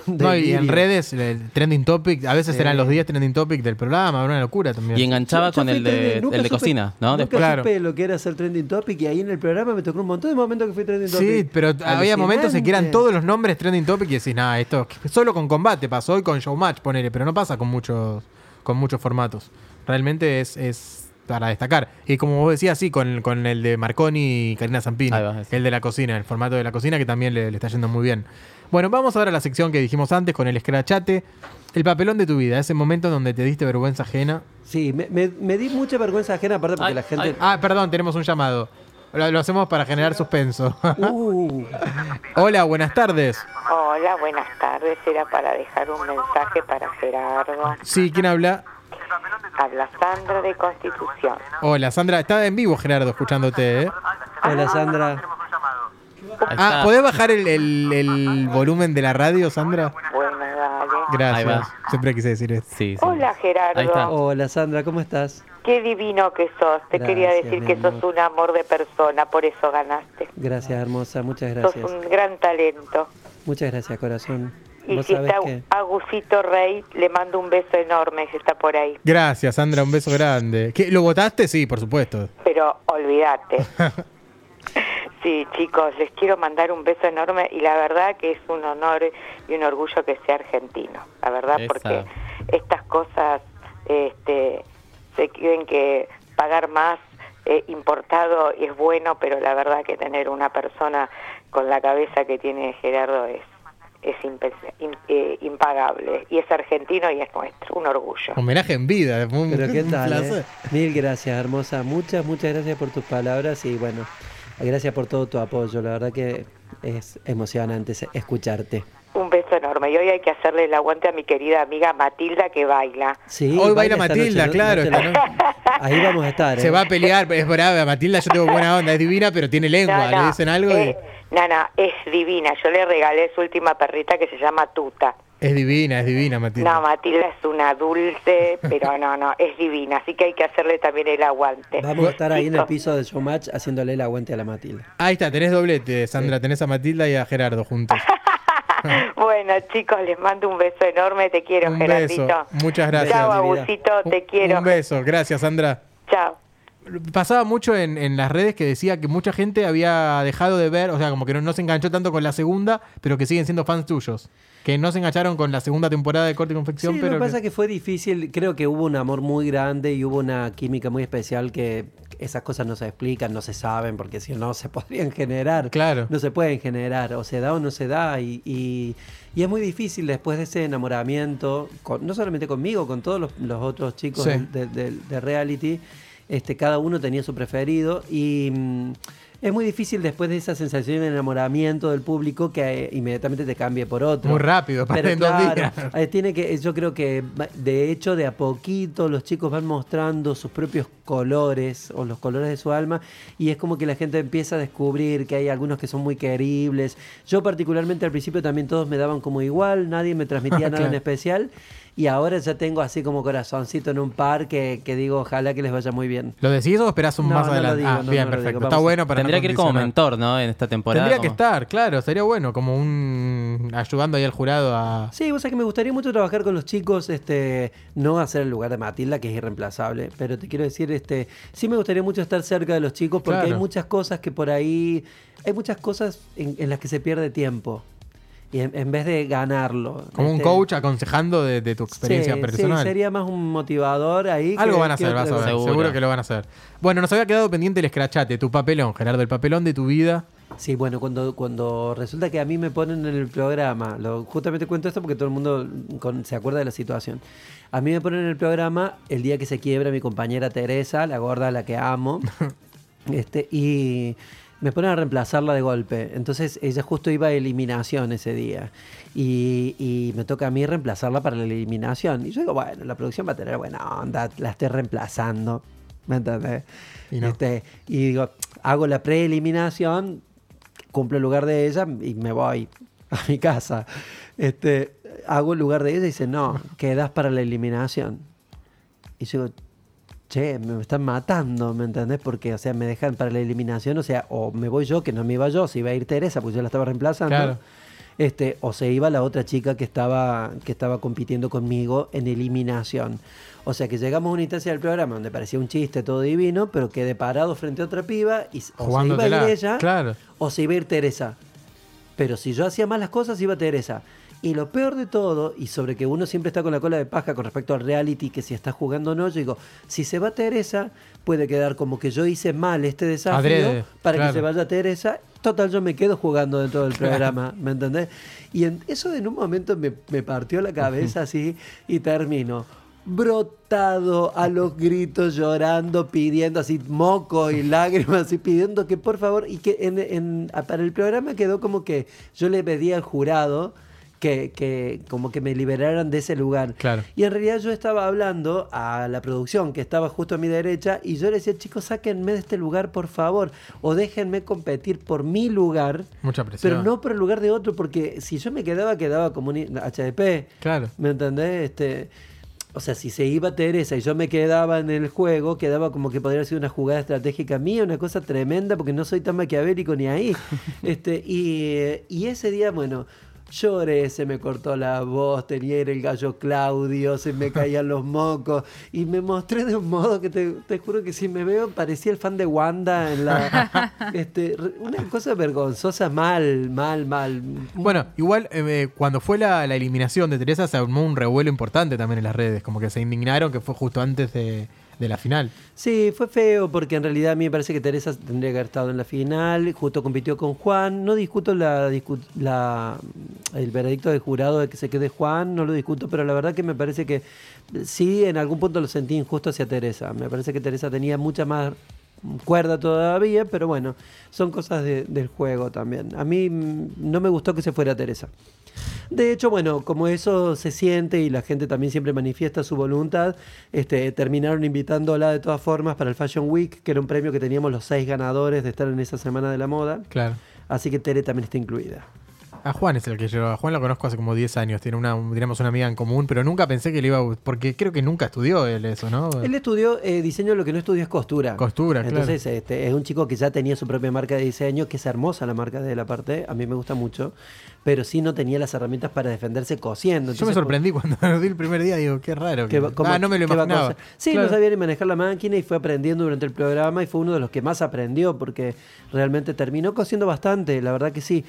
No, y en redes, el trending topic, a veces Sí. eran los 10 trending topic del programa, era una locura también. Y enganchaba Yo- yo con el de, nunca el de supe- cocina, ¿no? Nunca Después, Claro. supe lo que era hacer trending topic y ahí en el programa me tocó un montón de momentos que fui trending topic. Sí, pero había momentos en que eran todos los nombres trending topic y decís, nada, esto solo con combate pasó y con showmatch, ponele, pero no pasa con muchos, con muchos formatos. Realmente es, es para destacar. Y como vos decías, sí, con, con el de Marconi y Karina Zampini, el de la cocina, el formato de la cocina que también le, le está yendo muy bien. Bueno, vamos ahora a la sección que dijimos antes con el escrachate. El papelón de tu vida, ese momento donde te diste vergüenza ajena. Sí, me, me- me di mucha vergüenza ajena, aparte porque Ay, la gente. ay. Ah, perdón, tenemos un llamado. Lo, lo hacemos para generar suspenso. Uh, Hola, buenas tardes. Hola, buenas tardes. Era para dejar un mensaje para Gerardo. Sí, ¿quién habla? Habla Sandra de Constitución. Hola, Sandra. Está en vivo, Gerardo, escuchándote, ¿eh? hola Sandra. Ah. ¿podés bajar el, el- el volumen de la radio, Sandra? Gracias. Siempre quise decir. Sí, sí. Hola, Gerardo. Ahí está. Hola Sandra, ¿cómo estás? Qué divino que sos. Te Gracias, quería decir que sos un amor de persona, por eso ganaste. Gracias, hermosa, muchas Sos gracias. un gran talento. Muchas gracias, corazón. Y si está que. Agusito Rey, le mando un beso enorme si está por ahí. Gracias, Sandra. Un beso grande. ¿Qué, ¿Lo votaste? Sí, por supuesto. Pero olvídate. Sí, chicos, les quiero mandar un beso enorme y la verdad que es un honor y un orgullo que sea argentino. La verdad, Esa. porque estas cosas este, se creen que pagar más eh, importado es bueno, pero la verdad que tener una persona con la cabeza que tiene Gerardo es eh, impagable y es argentino y es nuestro, un orgullo. Homenaje en vida. fue un- Pero qué un tal, placer. eh? Mil gracias, hermosa. Muchas, muchas gracias por tus palabras y bueno, gracias por todo tu apoyo. La verdad que es emocionante escucharte. Un beso enorme. Y hoy hay que hacerle el aguante a mi querida amiga Matilda que baila. Sí, Hoy baila Matilda, noche, claro, no Ahí vamos a estar. Se ¿eh? va a pelear, es brava. Matilda, yo tengo buena onda, es divina, pero tiene lengua. No, no, Le dicen algo y. Nana, es divina. Yo le regalé su última perrita que se llama Tuta. Es divina, es divina, Matilda. No, Matilda es una dulce, pero no, no, es divina. Así que hay que hacerle también el aguante. Vamos a estar ahí en el piso de Showmatch haciéndole el aguante a la Matilda. Ahí está, tenés doblete, Sandra. Tenés a Matilda y a Gerardo juntos. Bueno, chicos, les mando un beso enorme. Te quiero, Un Gerardito. beso. Muchas gracias. Chao. Agusito, te quiero. Un beso, gracias, Sandra. Chao. Pasaba mucho en, en las redes que decía que mucha gente había dejado de ver, o sea, como que no, no se enganchó tanto con la segunda, pero que siguen siendo fans tuyos. Que no se engancharon con la segunda temporada de Corte y Confección, Sí, pero. lo que pasa es que fue difícil. Creo que hubo un amor muy grande y hubo una química muy especial que esas cosas no se explican, no se saben, porque si no se podrían generar. Claro. No se pueden generar. O se da o no se da. Y, y- y es muy difícil después de ese enamoramiento, con- no solamente conmigo, con todos los, los otros chicos Sí. de, de- de reality. Este, cada uno tenía su preferido. Y. mm, es muy difícil después de esa sensación de enamoramiento del público que eh, inmediatamente te cambie por otro. Muy rápido, Pero en dos claro, eh, tiene que, yo creo que de hecho de a poquito los chicos van mostrando sus propios colores o los colores de su alma y es como que la gente empieza a descubrir que hay algunos que son muy queribles. Yo particularmente al principio también todos me daban como igual, nadie me transmitía nada en especial y ahora ya tengo así como corazoncito en un par que, que digo ojalá que les vaya muy bien. ¿Lo decís o esperás un No, más no lo adelante? digo, ah, no, bien, no lo perfecto. digo, Está bueno para Tendría no que ir como mentor, ¿no? En esta temporada. Tendría que estar, claro, sería bueno, como un ayudando ahí al jurado a. Sí, vos sabés que me gustaría mucho trabajar con los chicos, este, no hacer el lugar de Matilda, que es irreemplazable, pero te quiero decir, este, sí me gustaría mucho estar cerca de los chicos porque Claro. hay muchas cosas que por ahí, hay muchas cosas en, en las que se pierde tiempo. Y en, en vez de ganarlo. Como un este, coach aconsejando de, de tu experiencia sí, personal. Sí, sería más un motivador ahí. Algo que- van a hacer, vas a ver. Seguro. que lo van a hacer. Bueno, nos había quedado pendiente el escrachate, tu papelón, Gerardo, el papelón de tu vida. Sí, bueno, cuando, cuando resulta que a mí me ponen en el programa, lo, justamente cuento esto porque todo el mundo con- se acuerda de la situación. A mí me ponen en el programa el día que se quiebra mi compañera Teresa, la gorda a la que amo, este, y me ponen a reemplazarla de golpe. Entonces ella justo iba a eliminación ese día. Y, y me toca a mí reemplazarla para la eliminación. Y yo digo, bueno, la producción va a tener buena onda, la estoy reemplazando. ¿Me entendés? Y no. Este, y digo, hago la preeliminación, cumplo el lugar de ella y me voy a mi casa. Este, hago el lugar de ella y dice, no, quedas para la eliminación. Y yo digo, che, me están matando, ¿me entendés? Porque, o sea, me dejan para la eliminación, o sea, o me voy yo, que no me iba yo, se iba a ir Teresa, pues yo la estaba reemplazando. Claro. Este, o se iba la otra chica que estaba, que estaba compitiendo conmigo en eliminación. O sea que llegamos a una instancia del programa donde parecía un chiste todo divino, pero quedé parado frente a otra piba y o se iba a ir ella claro. o se iba a ir Teresa. Pero si yo hacía mal las cosas, iba Teresa. Y lo peor de todo, y sobre que uno siempre está con la cola de paja con respecto al reality, que si está jugando o no, yo digo, si se va Teresa, puede quedar como que yo hice mal este desafío Adrede, para claro. que se vaya Teresa. Total, yo me quedo jugando dentro del programa, ¿me entendés? Y en- eso en un momento me, me partió la cabeza así y termino brotado a los gritos, llorando, pidiendo así moco y lágrimas y pidiendo que por favor, y que en, en- para el programa quedó como que yo le pedí al jurado que, que como que me liberaran de ese lugar. Claro. Y en realidad yo estaba hablando a la producción que estaba justo a mi derecha y yo le decía, chicos, sáquenme de este lugar, por favor, o déjenme competir por mi lugar, Mucha presión. pero no por el lugar de otro, porque si yo me quedaba, quedaba como un HDP. Claro. ¿Me entendés? Este, o sea, si se iba Teresa y yo me quedaba en el juego, quedaba como que podría ser una jugada estratégica mía, una cosa tremenda, porque no soy tan maquiavélico ni ahí. este, y, y ese día, bueno, lloré, se me cortó la voz, tenía el gallo Claudio, se me caían los mocos, y me mostré de un modo que te, te juro que si me veo parecía el fan de Wanda en la... este, una cosa vergonzosa, mal, mal, mal. Bueno, igual eh, eh, cuando fue la, la eliminación de Teresa se armó un revuelo importante también en las redes, como que se indignaron que fue justo antes de, de la final. Sí, fue feo porque en realidad a mí me parece que Teresa tendría que haber estado en la final, justo compitió con Juan. No discuto la, la- el veredicto del jurado de que se quede Juan, no lo discuto, pero la verdad que me parece que sí, en algún punto lo sentí injusto hacia Teresa. Me parece que Teresa tenía mucha más cuerda todavía, pero bueno, son cosas de- del juego también. A mí mm, no me gustó que se fuera Teresa. De hecho, bueno, como eso se siente y la gente también siempre manifiesta su voluntad, este, terminaron invitándola de todas formas para el Fashion Week, que era un premio que teníamos los seis ganadores de estar en esa semana de la moda. Claro. Así que Tere también está incluida. A Juan es el que yo. A Juan lo conozco hace como 10 años. Tiene una, tenemos una amiga en común, pero nunca pensé que le iba a. Porque creo que nunca estudió él eso, ¿no? Él estudió eh, diseño, lo que no estudió es costura. Costura, claro. Entonces, este, es un chico que ya tenía su propia marca de diseño, que es hermosa la marca de la parte, a mí me gusta mucho, pero sí no tenía las herramientas para defenderse cosiendo. Yo me sorprendí cuando lo vi el primer día. Digo, qué raro. que ah, no me lo imaginaba. Sí, Claro. no sabía ni manejar la máquina y fue aprendiendo durante el programa y fue uno de los que más aprendió porque realmente terminó cosiendo bastante, la verdad que sí.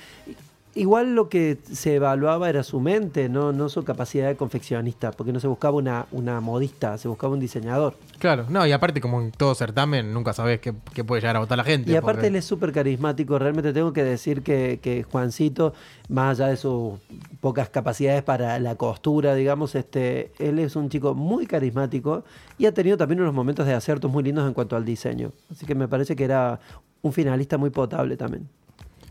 Igual lo que se evaluaba era su mente, no, no su capacidad de confeccionista, porque no se buscaba una, una modista, se buscaba un diseñador. Claro, no, y aparte, como en todo certamen, nunca sabes qué, qué puede llegar a votar la gente. Y aparte porque- él es súper carismático, realmente tengo que decir que, que Juancito, más allá de sus pocas capacidades para la costura, digamos, este, él es un chico muy carismático y ha tenido también unos momentos de aciertos muy lindos en cuanto al diseño. Así que me parece que era un finalista muy potable también.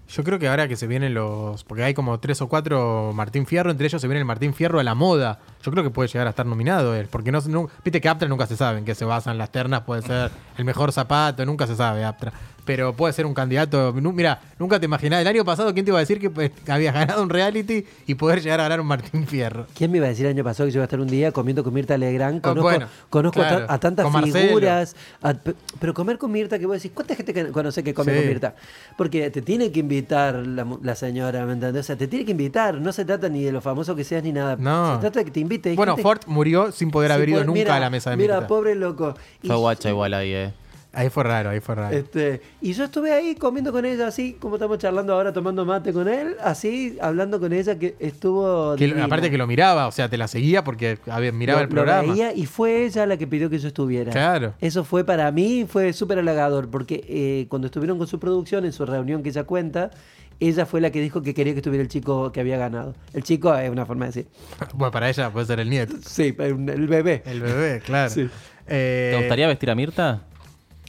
Yo creo que ahora que se vienen los. Porque hay como tres o cuatro Martín Fierro, entre ellos se viene el Martín Fierro a la moda. Yo creo que puede llegar a estar nominado él. Porque no, no- viste que Aptra nunca se sabe en qué se basan las ternas. Puede ser el mejor zapato, nunca se sabe Aptra. Pero puede ser un candidato. Mira, nunca te imaginás. El año pasado, ¿quién te iba a decir que pues, habías ganado un reality y poder llegar a ganar un Martín Fierro? ¿Quién me iba a decir el año pasado que yo iba a estar un día comiendo con Mirta Legrand? Conozco, Ah, bueno, conozco a, claro, ta- a tantas figuras. a- pero comer con Mirta, que vos decís, ¿cuánta gente que conoce que come Sí. con Mirta? Porque te tiene que invitar la, señora, ¿me entendés? O sea, te tiene que invitar. No se trata ni de lo famoso que seas ni nada. No. Se trata de que te invite. Hay Bueno, gente- Ford murió sin poder haber ido nunca mira, a la mesa de Mira, Mirta. pobre loco. Fue guacha igual ahí, eh. Ahí fue raro, ahí fue raro. este, y yo estuve ahí comiendo con ella, así como estamos charlando ahora, tomando mate con él, así, hablando con ella, que estuvo. Que aparte que lo miraba, o sea, te la seguía porque a ver, miraba Lo- el programa. Lo veía y fue ella la que pidió que yo estuviera. Claro. Eso fue para mí, fue súper halagador, porque eh, cuando estuvieron con su producción, en su reunión que ella cuenta, ella fue la que dijo que quería que estuviera el chico que había ganado. El chico es una forma de decir. Bueno, para ella puede ser el nieto. Sí, el el bebé. El bebé, claro. Sí. Eh, ¿Te gustaría vestir a Mirta?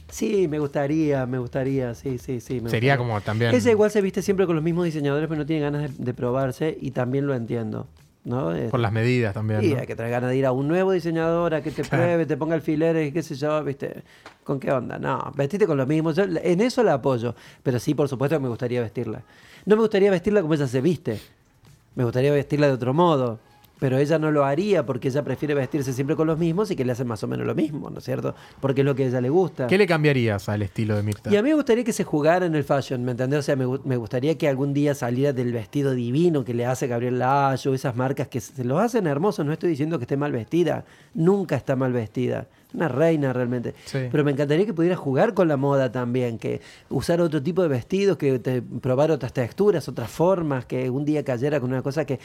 Sí, me gustaría, me gustaría, sí, sí, sí. me Sería gustaría. como también- Ella igual se viste siempre con los mismos diseñadores, pero no tiene ganas de, de probarse y también lo entiendo. ¿no? Por las medidas también. Y ¿no? hay que tener ganas de ir a un nuevo diseñador a que te pruebe, te ponga alfileres, qué sé yo, ¿viste? ¿Con qué onda? No, vestite con lo mismo. Yo en eso la apoyo. Pero sí, por supuesto, me gustaría vestirla. No me gustaría vestirla como ella se viste. Me gustaría vestirla de otro modo. Pero ella no lo haría porque ella prefiere vestirse siempre con los mismos y que le hacen más o menos lo mismo, ¿no es cierto? Porque es lo que a ella le gusta. ¿Qué le cambiarías al estilo de Mirta? Y a mí me gustaría que se jugara en el fashion, ¿me entendés? O sea, me, gu- me gustaría que algún día saliera del vestido divino que le hace Gabriel Layo, esas marcas que se los hacen hermosos. No estoy diciendo que esté mal vestida, nunca está mal vestida. Una reina realmente. Sí. Pero me encantaría que pudiera jugar con la moda también, que usar otro tipo de vestidos, que te- probar otras texturas, otras formas, que un día cayera con una cosa que.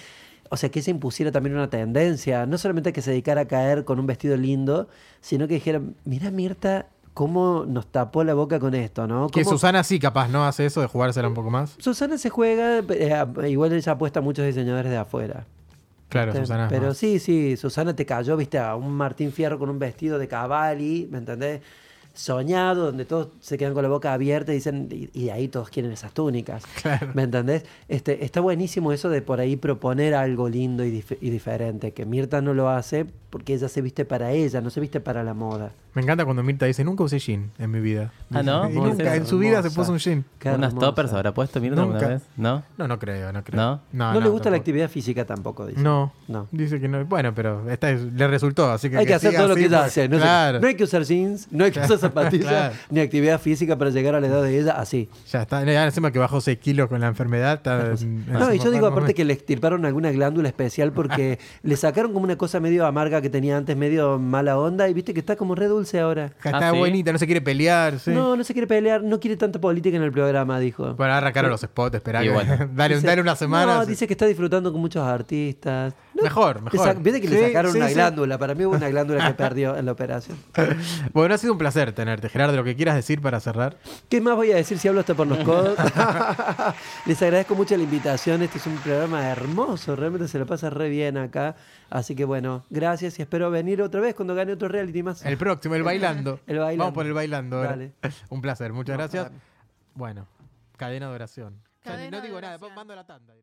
O sea, que ella impusiera también una tendencia. No solamente que se dedicara a caer con un vestido lindo, sino que dijera, mira Mirta, cómo nos tapó la boca con esto, ¿no? Que Susana sí capaz no hace eso de jugársela un poco más. Susana se juega, eh, igual ella apuesta a muchos diseñadores de afuera. Claro, ¿viste? Susana. Pero más. sí, sí, Susana te cayó, viste, a un Martín Fierro con un vestido de cavalli, ¿me entendés? Soñado, donde todos se quedan con la boca abierta y dicen, y, y de ahí todos quieren esas túnicas. Claro. ¿Me entendés? Este, está buenísimo eso de por ahí proponer algo lindo y, dif- y diferente, que Mirta no lo hace porque ella se viste para ella, no se viste para la moda. Me encanta cuando Mirta dice, nunca usé jean en mi vida. Ah, ¿no? Y ¿Cómo es nunca, en su vida se puso un jean. Qué ¿Unas hermosa. toppers habrá puesto Mirta alguna Nunca. vez? ¿No? No, no creo, no creo. ¿No? No, le gusta la actividad física tampoco, dice. No, No. dice que no. Bueno, pero esta es- le resultó, así que Hay que hacer todo lo que ella porque- hace. No, sé, claro, no hay que usar jeans, no hay que usar zapatillas, Claro. ni actividad física para llegar a la edad de ella así. ya está. Ya encima que bajó 6 kilos con la enfermedad. está en- en No, y yo digo aparte momento. que le extirparon alguna glándula especial porque le sacaron como una cosa medio amarga que tenía antes, medio mala onda, y viste que está como re dulce ahora. Ya Está Ah, ¿sí? buenita, no se quiere pelear. Sí. No, no se quiere pelear, no quiere tanta política en el programa, dijo. Bueno, ahora cara a los spots, que- bueno. dale, Dice- dale una semana. No, dice que está disfrutando con muchos artistas. No, Mejor, mejor. Viste que Sí, le sacaron sí, una sí. glándula. Para mí hubo una glándula que perdió en la operación. Bueno, ha sido un placer tenerte, Gerardo. Lo que quieras decir para cerrar. ¿Qué más voy a decir si hablo hasta por los codos? Les agradezco mucho la invitación. Este es un programa hermoso. Realmente se lo pasa re bien acá. Así que bueno, gracias y espero venir otra vez cuando gane otro reality más. El próximo, el bailando. El bailando. Vamos por el bailando. Dale. Un placer, muchas No, gracias. Bueno, cadena de oración. Cadena no de digo nada, mando la tanda.